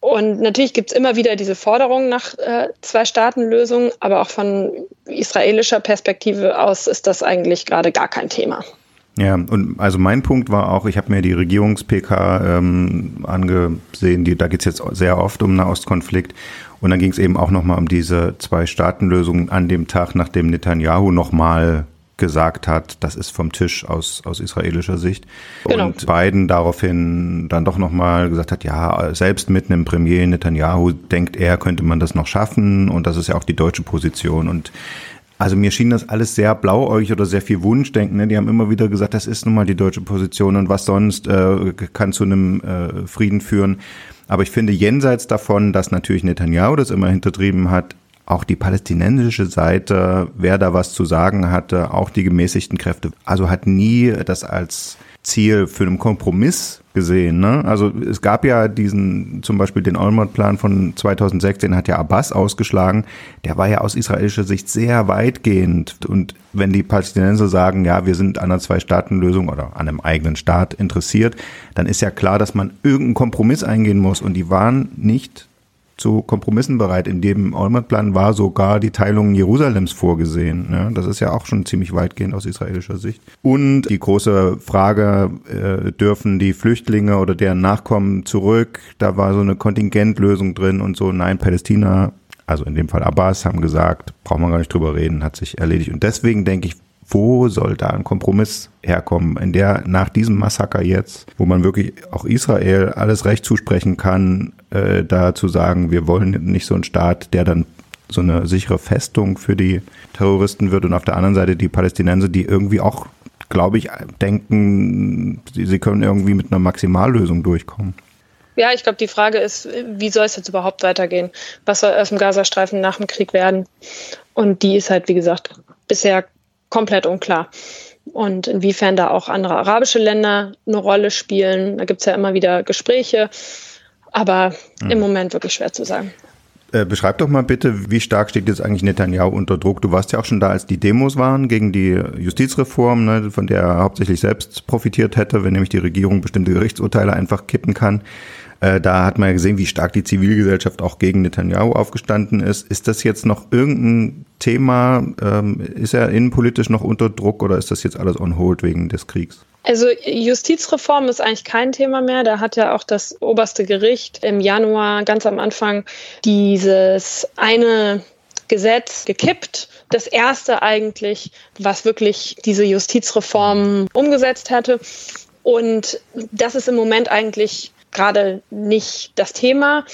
Und natürlich gibt es immer wieder diese Forderung nach äh, Zwei-Staaten-Lösungen, aber auch von israelischer Perspektive aus ist das eigentlich gerade gar kein Thema. Ja, und also mein Punkt war auch, ich habe mir die Regierungs-PK ähm, angesehen, die, da geht es jetzt sehr oft um Nahostkonflikt. Und dann ging es eben auch nochmal um diese Zwei-Staaten-Lösung an dem Tag, nachdem Netanyahu nochmal gesagt hat, das ist vom Tisch aus, aus israelischer Sicht. Genau. Und Biden daraufhin dann doch nochmal gesagt hat, ja, selbst mit einem Premier Netanyahu denkt er, könnte man das noch schaffen. Und das ist ja auch die deutsche Position. Und also mir schien das alles sehr blauäugig oder sehr viel Wunschdenken. Ne? Die haben immer wieder gesagt, das ist nun mal die deutsche Position und was sonst äh, kann zu einem äh, Frieden führen. Aber ich finde, jenseits davon, dass natürlich Netanyahu das immer hintertrieben hat, auch die palästinensische Seite, wer da was zu sagen hatte, auch die gemäßigten Kräfte, also hat nie das als Ziel für einen Kompromiss gesehen. Ne? Also es gab ja diesen, zum Beispiel den Olmert-Plan von 2016 hat ja Abbas ausgeschlagen. Der war ja aus israelischer Sicht sehr weitgehend. Und wenn die Palästinenser sagen, ja, wir sind an einer Zwei-Staaten-Lösung oder an einem eigenen Staat interessiert, dann ist ja klar, dass man irgendeinen Kompromiss eingehen muss. Und die waren nicht zu Kompromissen bereit. In dem Olmert-Plan war sogar die Teilung Jerusalems vorgesehen. Ne? Das ist ja auch schon ziemlich weitgehend aus israelischer Sicht. Und die große Frage, äh, dürfen die Flüchtlinge oder deren Nachkommen zurück? Da war so eine Kontingentlösung drin und so. Nein, Palästina also in dem Fall Abbas, haben gesagt, brauchen wir gar nicht drüber reden, hat sich erledigt. Und deswegen denke ich, wo soll da ein Kompromiss herkommen, in der nach diesem Massaker jetzt, wo man wirklich auch Israel alles Recht zusprechen kann, äh, da zu sagen, wir wollen nicht so einen Staat, der dann so eine sichere Festung für die Terroristen wird und auf der anderen Seite die Palästinenser, die irgendwie auch, glaube ich, denken, sie, sie können irgendwie mit einer Maximallösung durchkommen. Ja, ich glaube, die Frage ist, wie soll es jetzt überhaupt weitergehen? Was soll aus dem Gazastreifen nach dem Krieg werden? Und die ist halt, wie gesagt, bisher komplett unklar. Und inwiefern da auch andere arabische Länder eine Rolle spielen, da gibt es ja immer wieder Gespräche, aber mhm. im Moment wirklich schwer zu sagen. Äh, beschreib doch mal bitte, wie stark steht jetzt eigentlich Netanyahu unter Druck? Du warst ja auch schon da, als die Demos waren gegen die Justizreform, ne, von der er hauptsächlich selbst profitiert hätte, wenn nämlich die Regierung bestimmte Gerichtsurteile einfach kippen kann. Äh, da hat man ja gesehen, wie stark die Zivilgesellschaft auch gegen Netanyahu aufgestanden ist. Ist das jetzt noch irgendein Thema? Ähm, ist er innenpolitisch noch unter Druck oder ist das jetzt alles on hold wegen des Kriegs? Also Justizreform ist eigentlich kein Thema mehr. Da hat ja auch das oberste Gericht im Januar ganz am Anfang dieses eine Gesetz gekippt. Das erste eigentlich, was wirklich diese Justizreform umgesetzt hätte. Und das ist im Moment eigentlich gerade nicht das Thema.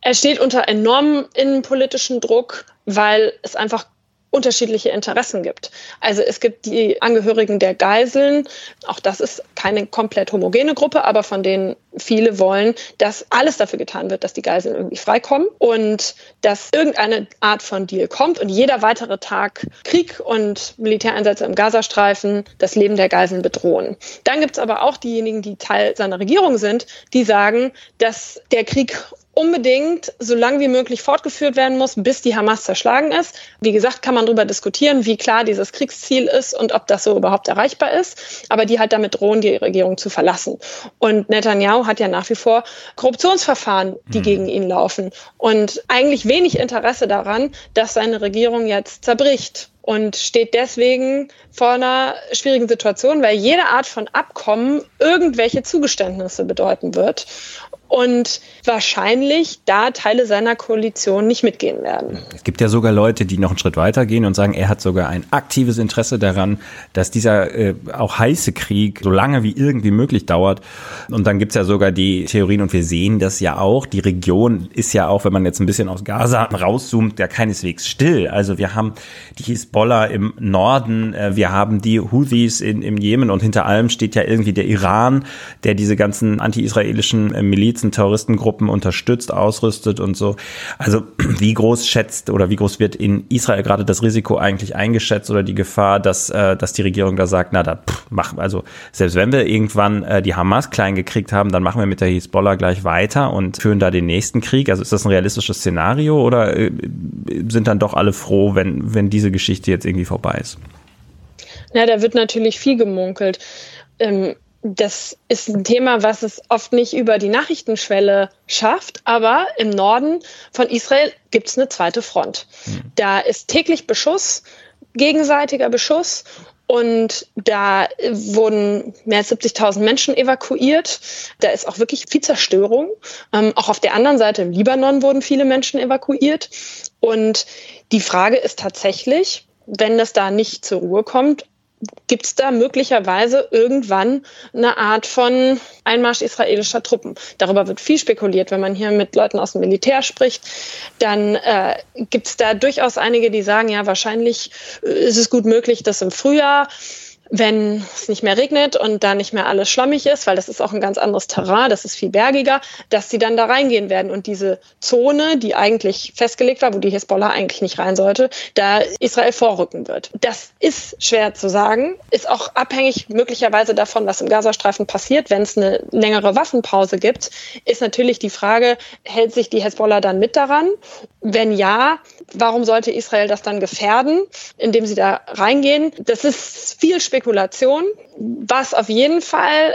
Er steht unter enormem innenpolitischen Druck, weil es einfach unterschiedliche Interessen gibt. Also es gibt die Angehörigen der Geiseln, auch das ist keine komplett homogene Gruppe, aber von denen viele wollen, dass alles dafür getan wird, dass die Geiseln irgendwie freikommen und dass irgendeine Art von Deal kommt und jeder weitere Tag Krieg und Militäreinsätze im Gazastreifen das Leben der Geiseln bedrohen. Dann gibt es aber auch diejenigen, die Teil seiner Regierung sind, die sagen, dass der Krieg unbedingt so lange wie möglich fortgeführt werden muss, bis die Hamas zerschlagen ist. Wie gesagt, kann man darüber diskutieren, wie klar dieses Kriegsziel ist und ob das so überhaupt erreichbar ist. Aber die halt damit drohen, die Regierung zu verlassen. Und Netanyahu hat ja nach wie vor Korruptionsverfahren, die mhm. gegen ihn laufen. Und eigentlich wenig Interesse daran, dass seine Regierung jetzt zerbricht und steht deswegen vor einer schwierigen Situation, weil jede Art von Abkommen irgendwelche Zugeständnisse bedeuten wird und wahrscheinlich da Teile seiner Koalition nicht mitgehen werden. Es gibt ja sogar Leute, die noch einen Schritt weiter gehen und sagen, er hat sogar ein aktives Interesse daran, dass dieser äh, auch heiße Krieg so lange wie irgendwie möglich dauert. Und dann gibt's ja sogar die Theorien und wir sehen das ja auch. Die Region ist ja auch, wenn man jetzt ein bisschen aus Gaza rauszoomt, ja keineswegs still. Also wir haben die Hisbollah im Norden, äh, wir haben die Houthis in, im Jemen und hinter allem steht ja irgendwie der Iran, der diese ganzen anti-israelischen äh, Milizen Terroristengruppen unterstützt, ausrüstet und so. Also [clears throat] wie groß schätzt oder wie groß wird in Israel gerade das Risiko eigentlich eingeschätzt oder die Gefahr, dass, äh, dass die Regierung da sagt, na, da pff, machen, also selbst wenn wir irgendwann die Hamas klein gekriegt haben, dann machen wir mit der Hisbollah gleich weiter und führen da den nächsten Krieg. Also ist das ein realistisches Szenario oder sind dann doch alle froh, wenn, wenn diese Geschichte jetzt irgendwie vorbei ist? Na, da wird natürlich viel gemunkelt. Ähm, das ist ein Thema, was es oft nicht über die Nachrichtenschwelle schafft, aber im Norden von Israel gibt es eine zweite Front. Mhm. Da ist täglich Beschuss, gegenseitiger Beschuss und da wurden mehr als 70.000 Menschen evakuiert. Da ist auch wirklich viel Zerstörung. Ähm, auch auf der anderen Seite im Libanon wurden viele Menschen evakuiert. Und die Frage ist tatsächlich, wenn das da nicht zur Ruhe kommt, gibt es da möglicherweise irgendwann eine Art von Einmarsch israelischer Truppen. Darüber wird viel spekuliert, wenn man hier mit Leuten aus dem Militär spricht. Dann äh, gibt es da durchaus einige, die sagen, ja, wahrscheinlich äh, ist es gut möglich, dass im Frühjahr wenn es nicht mehr regnet und da nicht mehr alles schlammig ist, weil das ist auch ein ganz anderes Terrain, das ist viel bergiger, dass sie dann da reingehen werden und diese Zone, die eigentlich festgelegt war, wo die Hisbollah eigentlich nicht rein sollte, da Israel vorrücken wird. Das ist schwer zu sagen, ist auch abhängig möglicherweise davon, was im Gazastreifen passiert. Wenn es eine längere Waffenpause gibt, ist natürlich die Frage, hält sich die Hisbollah dann mit daran? Wenn ja, warum sollte Israel das dann gefährden, indem sie da reingehen? Das ist viel Spekulation. Was auf jeden Fall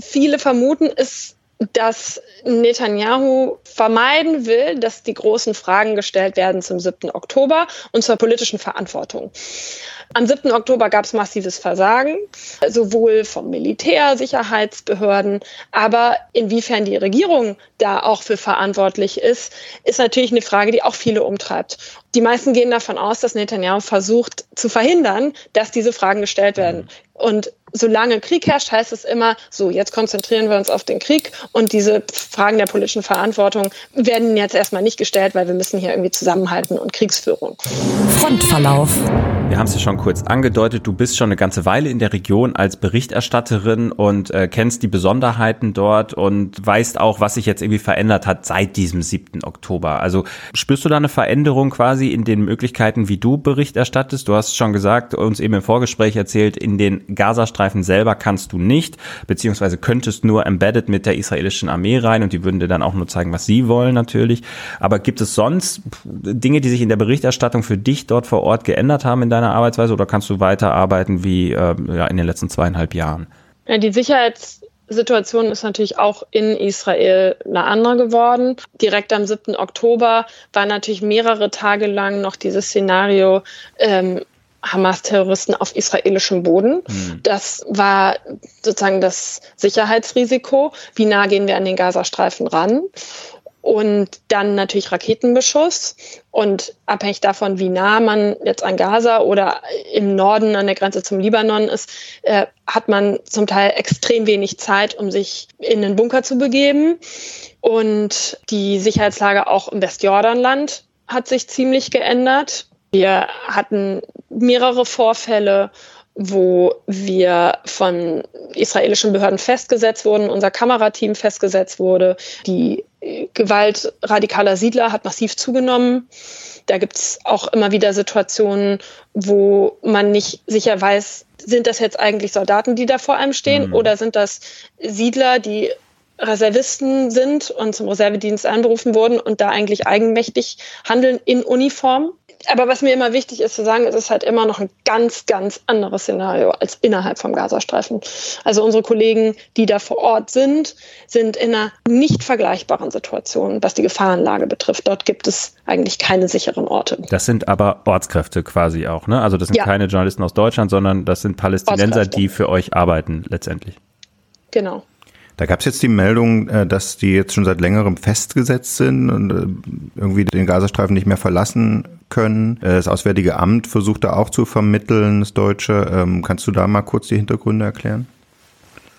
viele vermuten, ist dass Netanyahu vermeiden will, dass die großen Fragen gestellt werden zum 7. Oktober und zur politischen Verantwortung. Am 7. Oktober gab es massives Versagen, sowohl vom Militär, Sicherheitsbehörden, aber inwiefern die Regierung da auch für verantwortlich ist, ist natürlich eine Frage, die auch viele umtreibt. Die meisten gehen davon aus, dass Netanyahu versucht zu verhindern, dass diese Fragen gestellt werden. Und solange Krieg herrscht, heißt es immer, so, jetzt konzentrieren wir uns auf den Krieg und diese Fragen der politischen Verantwortung werden jetzt erstmal nicht gestellt, weil wir müssen hier irgendwie zusammenhalten und Kriegsführung. Frontverlauf. Wir haben es ja schon kurz angedeutet, du bist schon eine ganze Weile in der Region als Berichterstatterin und äh, kennst die Besonderheiten dort und weißt auch, was sich jetzt irgendwie verändert hat seit diesem 7. Oktober. Also spürst du da eine Veränderung quasi in den Möglichkeiten, wie du Bericht erstattest? Du hast schon gesagt, uns eben im Vorgespräch erzählt, in den Gazastreifen selber kannst du nicht, beziehungsweise könntest nur embedded mit der israelischen Armee rein und die würden dir dann auch nur zeigen, was sie wollen natürlich. Aber gibt es sonst Dinge, die sich in der Berichterstattung für dich dort vor Ort geändert haben in deiner Arbeitsweise oder kannst du weiterarbeiten wie äh, ja, in den letzten zweieinhalb Jahren? Ja, die Sicherheitssituation ist natürlich auch in Israel eine andere geworden. Direkt am 7. Oktober war natürlich mehrere Tage lang noch dieses Szenario, ähm, Hamas-Terroristen auf israelischem Boden. Mhm. Das war sozusagen das Sicherheitsrisiko. Wie nah gehen wir an den Gazastreifen ran? und dann natürlich Raketenbeschuss. Und abhängig davon, wie nah man jetzt an Gaza oder im Norden an der Grenze zum Libanon ist, äh, hat man zum Teil extrem wenig Zeit, um sich in den Bunker zu begeben. Und die Sicherheitslage auch im Westjordanland hat sich ziemlich geändert. Wir hatten mehrere Vorfälle wo wir von israelischen Behörden festgesetzt wurden, unser Kamerateam festgesetzt wurde. Die Gewalt radikaler Siedler hat massiv zugenommen. Da gibt es auch immer wieder Situationen, wo man nicht sicher weiß, sind das jetzt eigentlich Soldaten, die da vor einem stehen, mhm. oder sind das Siedler, die Reservisten sind und zum Reservedienst anberufen wurden und da eigentlich eigenmächtig handeln in Uniform aber was mir immer wichtig ist zu sagen, es ist halt immer noch ein ganz, ganz anderes Szenario als innerhalb vom Gazastreifen. Also unsere Kollegen, die da vor Ort sind, sind in einer nicht vergleichbaren Situation, was die Gefahrenlage betrifft. Dort gibt es eigentlich keine sicheren Orte. Das sind aber Ortskräfte quasi auch, ne? Also das sind ja. keine Journalisten aus Deutschland, sondern das sind Palästinenser, die für euch arbeiten letztendlich. Genau. Da gab es jetzt die Meldung, äh, dass die jetzt schon seit längerem festgesetzt sind und äh, irgendwie den Gazastreifen nicht mehr verlassen können. Äh, das Auswärtige Amt versucht da auch zu vermitteln, das Deutsche. Ähm, kannst du da mal kurz die Hintergründe erklären?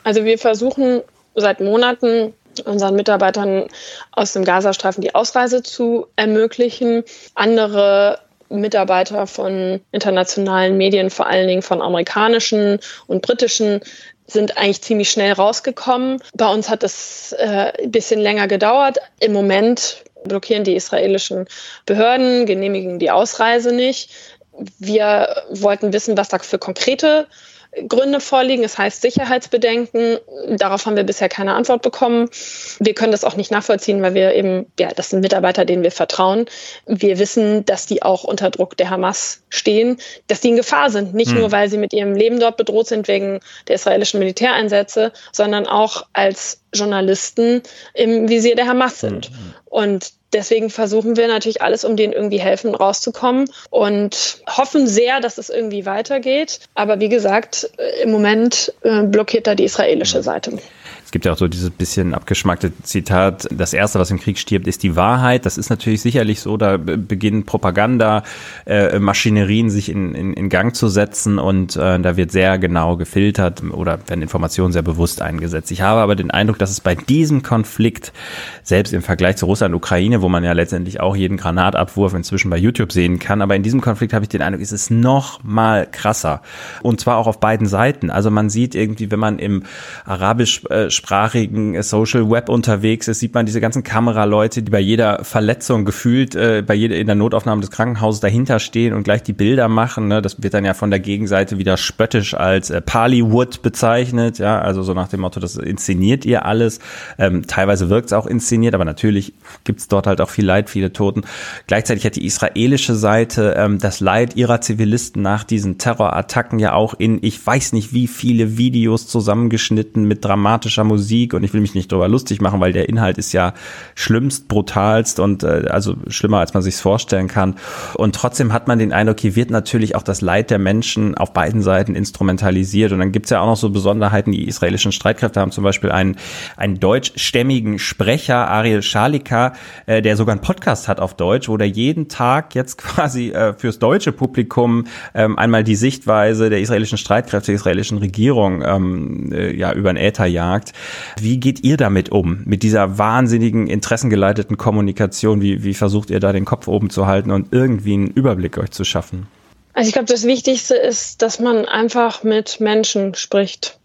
Also wir versuchen seit Monaten unseren Mitarbeitern aus dem Gazastreifen die Ausreise zu ermöglichen. Andere Mitarbeiter von internationalen Medien, vor allen Dingen von amerikanischen und britischen, sind eigentlich ziemlich schnell rausgekommen. Bei uns hat es äh, ein bisschen länger gedauert. Im Moment blockieren die israelischen Behörden, genehmigen die Ausreise nicht. Wir wollten wissen, was da für konkrete Gründe vorliegen. Es heißt Sicherheitsbedenken. Darauf haben wir bisher keine Antwort bekommen. Wir können das auch nicht nachvollziehen, weil wir eben, ja, das sind Mitarbeiter, denen wir vertrauen. Wir wissen, dass die auch unter Druck der Hamas stehen, dass die in Gefahr sind. Nicht hm. nur, weil sie mit ihrem Leben dort bedroht sind wegen der israelischen Militäreinsätze, sondern auch als Journalisten im Visier der Hamas sind. Hm. Und Deswegen versuchen wir natürlich alles, um denen irgendwie helfen, rauszukommen und hoffen sehr, dass es irgendwie weitergeht. Aber wie gesagt, im Moment äh, blockiert da die israelische Seite. Es gibt ja auch so dieses bisschen abgeschmackte Zitat, das Erste, was im Krieg stirbt, ist die Wahrheit. Das ist natürlich sicherlich so, da beginnen Propaganda, äh, sich in, in, in Gang zu setzen und äh, da wird sehr genau gefiltert oder werden Informationen sehr bewusst eingesetzt. Ich habe aber den Eindruck, dass es bei diesem Konflikt, selbst im Vergleich zu Russland und Ukraine, wo man ja letztendlich auch jeden Granatabwurf inzwischen bei YouTube sehen kann, aber in diesem Konflikt habe ich den Eindruck, ist es noch mal krasser. Und zwar auch auf beiden Seiten. Also man sieht irgendwie, wenn man im arabisch äh, deutschsprachigen Social Web unterwegs ist, sieht man diese ganzen Kameraleute, die bei jeder Verletzung gefühlt, äh, bei jeder in der Notaufnahme des Krankenhauses dahinter stehen und gleich die Bilder machen. Ne? Das wird dann ja von der Gegenseite wieder spöttisch als äh, Pallywood bezeichnet, ja, also so nach dem Motto, das inszeniert ihr alles. Ähm, teilweise wirkt es auch inszeniert, aber natürlich gibt es dort halt auch viel Leid, viele Toten. Gleichzeitig hat die israelische Seite ähm, das Leid ihrer Zivilisten nach diesen Terrorattacken ja auch in, ich weiß nicht wie viele Videos zusammengeschnitten mit dramatischer Musik und ich will mich nicht darüber lustig machen, weil der Inhalt ist ja schlimmst, brutalst und äh, also schlimmer, als man sich vorstellen kann. Und trotzdem hat man den Eindruck, hier wird natürlich auch das Leid der Menschen auf beiden Seiten instrumentalisiert. Und dann gibt's ja auch noch so Besonderheiten, die israelischen Streitkräfte haben zum Beispiel einen, einen deutschstämmigen Sprecher, Ariel Schalika, äh, der sogar einen Podcast hat auf Deutsch, wo der jeden Tag jetzt [laughs] quasi äh, fürs deutsche Publikum ähm, einmal die Sichtweise der israelischen Streitkräfte, der israelischen Regierung ähm, äh, ja über den Äther jagt. Wie geht ihr damit um? Mit dieser wahnsinnigen interessengeleiteten Kommunikation? Wie, wie versucht ihr da den Kopf oben zu halten und irgendwie einen Überblick euch zu schaffen? Also ich glaube, das Wichtigste ist, dass man einfach mit Menschen spricht.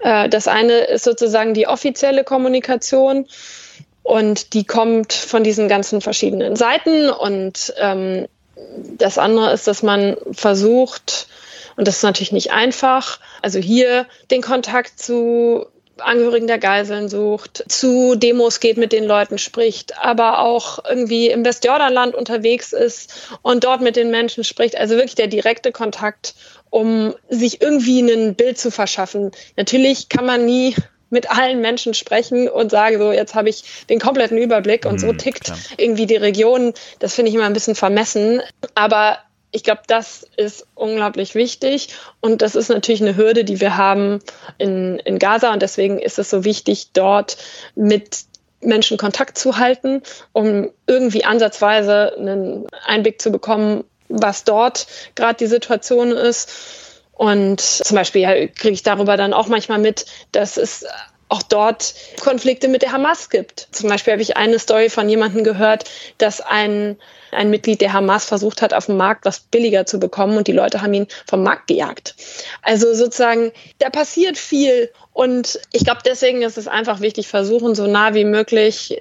Äh, das eine ist sozusagen die offizielle Kommunikation und die kommt von diesen ganzen verschiedenen Seiten und ähm, das andere ist, dass man versucht, und das ist natürlich nicht einfach, also hier den Kontakt zu Angehörigen der Geiseln sucht, zu Demos geht, mit den Leuten spricht, aber auch irgendwie im Westjordanland unterwegs ist und dort mit den Menschen spricht. Also wirklich der direkte Kontakt, um sich irgendwie ein Bild zu verschaffen. Natürlich kann man nie mit allen Menschen sprechen und sagen, so jetzt habe ich den kompletten Überblick und so mhm, tickt klar. irgendwie die Region. Das finde ich immer ein bisschen vermessen. Aber ich glaube, das ist unglaublich wichtig und das ist natürlich eine Hürde, die wir haben in, in Gaza und deswegen ist es so wichtig, dort mit Menschen Kontakt zu halten, um irgendwie ansatzweise einen Einblick zu bekommen, was dort gerade die Situation ist. Und zum Beispiel kriege ich darüber dann auch manchmal mit, dass es auch dort Konflikte mit der Hamas gibt. Zum Beispiel habe ich eine Story von jemandem gehört, dass ein, ein Mitglied der Hamas versucht hat, auf dem Markt was billiger zu bekommen und die Leute haben ihn vom Markt gejagt. Also sozusagen, da passiert viel und ich glaube, deswegen ist es einfach wichtig, versuchen, so nah wie möglich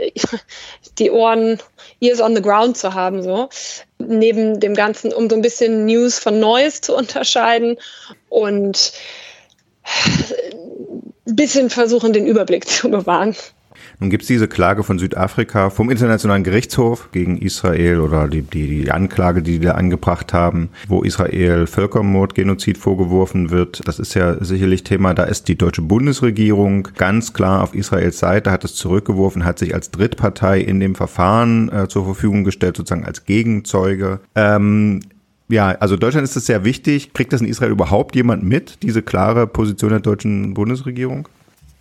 [laughs] die Ohren, ears on the ground zu haben, so. Neben dem Ganzen, um so ein bisschen News von Neues zu unterscheiden und ein bisschen versuchen, den Überblick zu bewahren. Nun gibt es diese Klage von Südafrika vom Internationalen Gerichtshof gegen Israel oder die, die, die Anklage, die die da angebracht haben, wo Israel Völkermord, Genozid vorgeworfen wird. Das ist ja sicherlich Thema. Da ist die deutsche Bundesregierung ganz klar auf Israels Seite, hat es zurückgeworfen, hat sich als Drittpartei in dem Verfahren äh, zur Verfügung gestellt, sozusagen als Gegenzeuge. Ähm, ja, also Deutschland ist es sehr wichtig. Kriegt das in Israel überhaupt jemand mit, diese klare Position der deutschen Bundesregierung?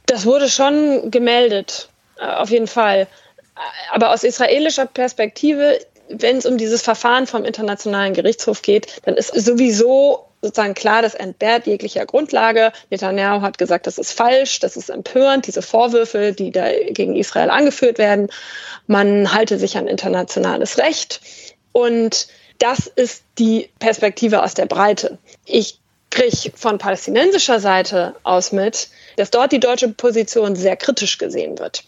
Das wurde schon gemeldet, äh, auf jeden Fall. Aber aus israelischer Perspektive, wenn es um dieses Verfahren vom Internationalen Gerichtshof geht, dann ist sowieso sozusagen klar, das entbehrt jeglicher Grundlage. Netanyahu hat gesagt, das ist falsch, das ist empörend, diese Vorwürfe, die da gegen Israel angeführt werden. Man halte sich an internationales Recht. Und das ist die Perspektive aus der Breite. Ich kriege von palästinensischer Seite aus mit, dass dort die deutsche Position sehr kritisch gesehen wird.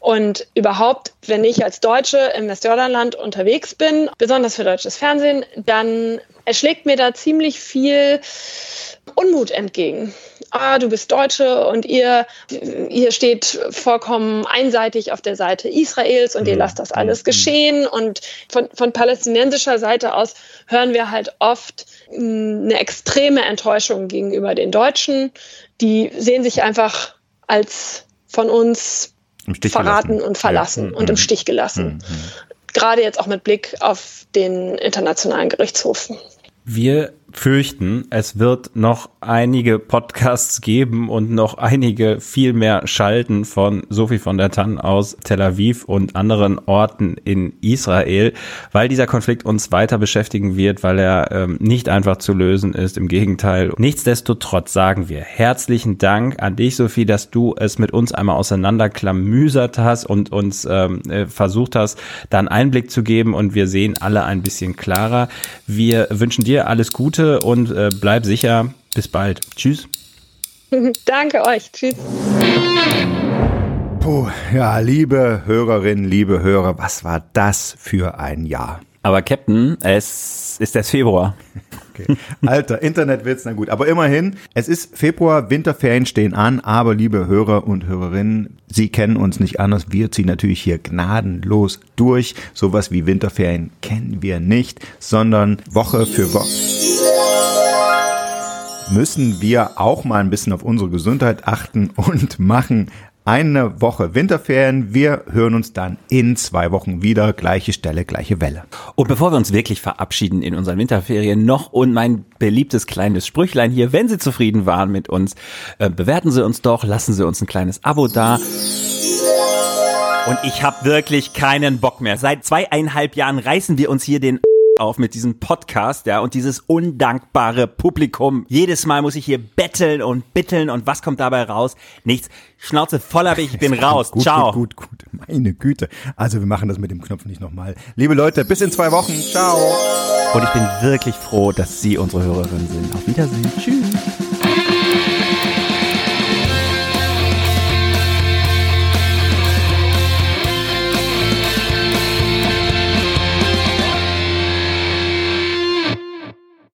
Und überhaupt, wenn ich als Deutsche im Westjordanland unterwegs bin, besonders für deutsches Fernsehen, dann erschlägt mir da ziemlich viel Unmut entgegen. Ah, du bist Deutsche und ihr, ihr steht vollkommen einseitig auf der Seite Israels und ihr mhm. lasst das alles mhm. geschehen. Und von, von palästinensischer Seite aus hören wir halt oft eine extreme Enttäuschung gegenüber den Deutschen. Die sehen sich einfach als von uns verraten gelassen. und verlassen ja. und im mhm. Stich gelassen. Gerade jetzt auch mit Blick auf den Internationalen Gerichtshof. Wir fürchten, es wird noch einige Podcasts geben und noch einige viel mehr Schalten von Sophie von der Tann aus Tel Aviv und anderen Orten in Israel, weil dieser Konflikt uns weiter beschäftigen wird, weil er ähm, nicht einfach zu lösen ist. Im Gegenteil. Nichtsdestotrotz sagen wir herzlichen Dank an dich, Sophie, dass du es mit uns einmal auseinanderklamüsert hast und uns ähm, äh, versucht hast, da einen Einblick zu geben und wir sehen alle ein bisschen klarer. Wir wünschen dir alles Gute Gute und äh, bleib sicher. Bis bald. Tschüss. [laughs] Danke euch. Tschüss. Puh, ja, liebe Hörerinnen, liebe Hörer, was war das für ein Jahr? Aber Captain, es ist das Februar. Okay. Alter, Internetwitz, na gut. Aber immerhin, es ist Februar, Winterferien stehen an, aber liebe Hörer und Hörerinnen, Sie kennen uns nicht anders. Wir ziehen natürlich hier gnadenlos durch. Sowas wie Winterferien kennen wir nicht, sondern Woche für Woche müssen wir auch mal ein bisschen auf unsere Gesundheit achten und machen eine Woche Winterferien. Wir hören uns dann in zwei Wochen wieder. Gleiche Stelle, gleiche Welle. Und bevor wir uns wirklich verabschieden in unseren Winterferien, noch und mein beliebtes kleines Sprüchlein hier. Wenn Sie zufrieden waren mit uns, äh, bewerten Sie uns doch, lassen Sie uns ein kleines Abo da. Und ich habe wirklich keinen Bock mehr. Seit zweieinhalb Jahren reißen wir uns hier den auf mit diesem Podcast, ja, und dieses undankbare Publikum. Jedes Mal muss ich hier betteln und bitteln und was kommt dabei raus? Nichts. Schnauze voll habe ich, ich bin [laughs] raus. Gut, Ciao. Gut, gut, gut. Meine Güte. Also wir machen das mit dem Knopf nicht nochmal. Liebe Leute, bis in zwei Wochen. Ciao. Und ich bin wirklich froh, dass Sie unsere Hörerin sind. Auf Wiedersehen. Tschüss.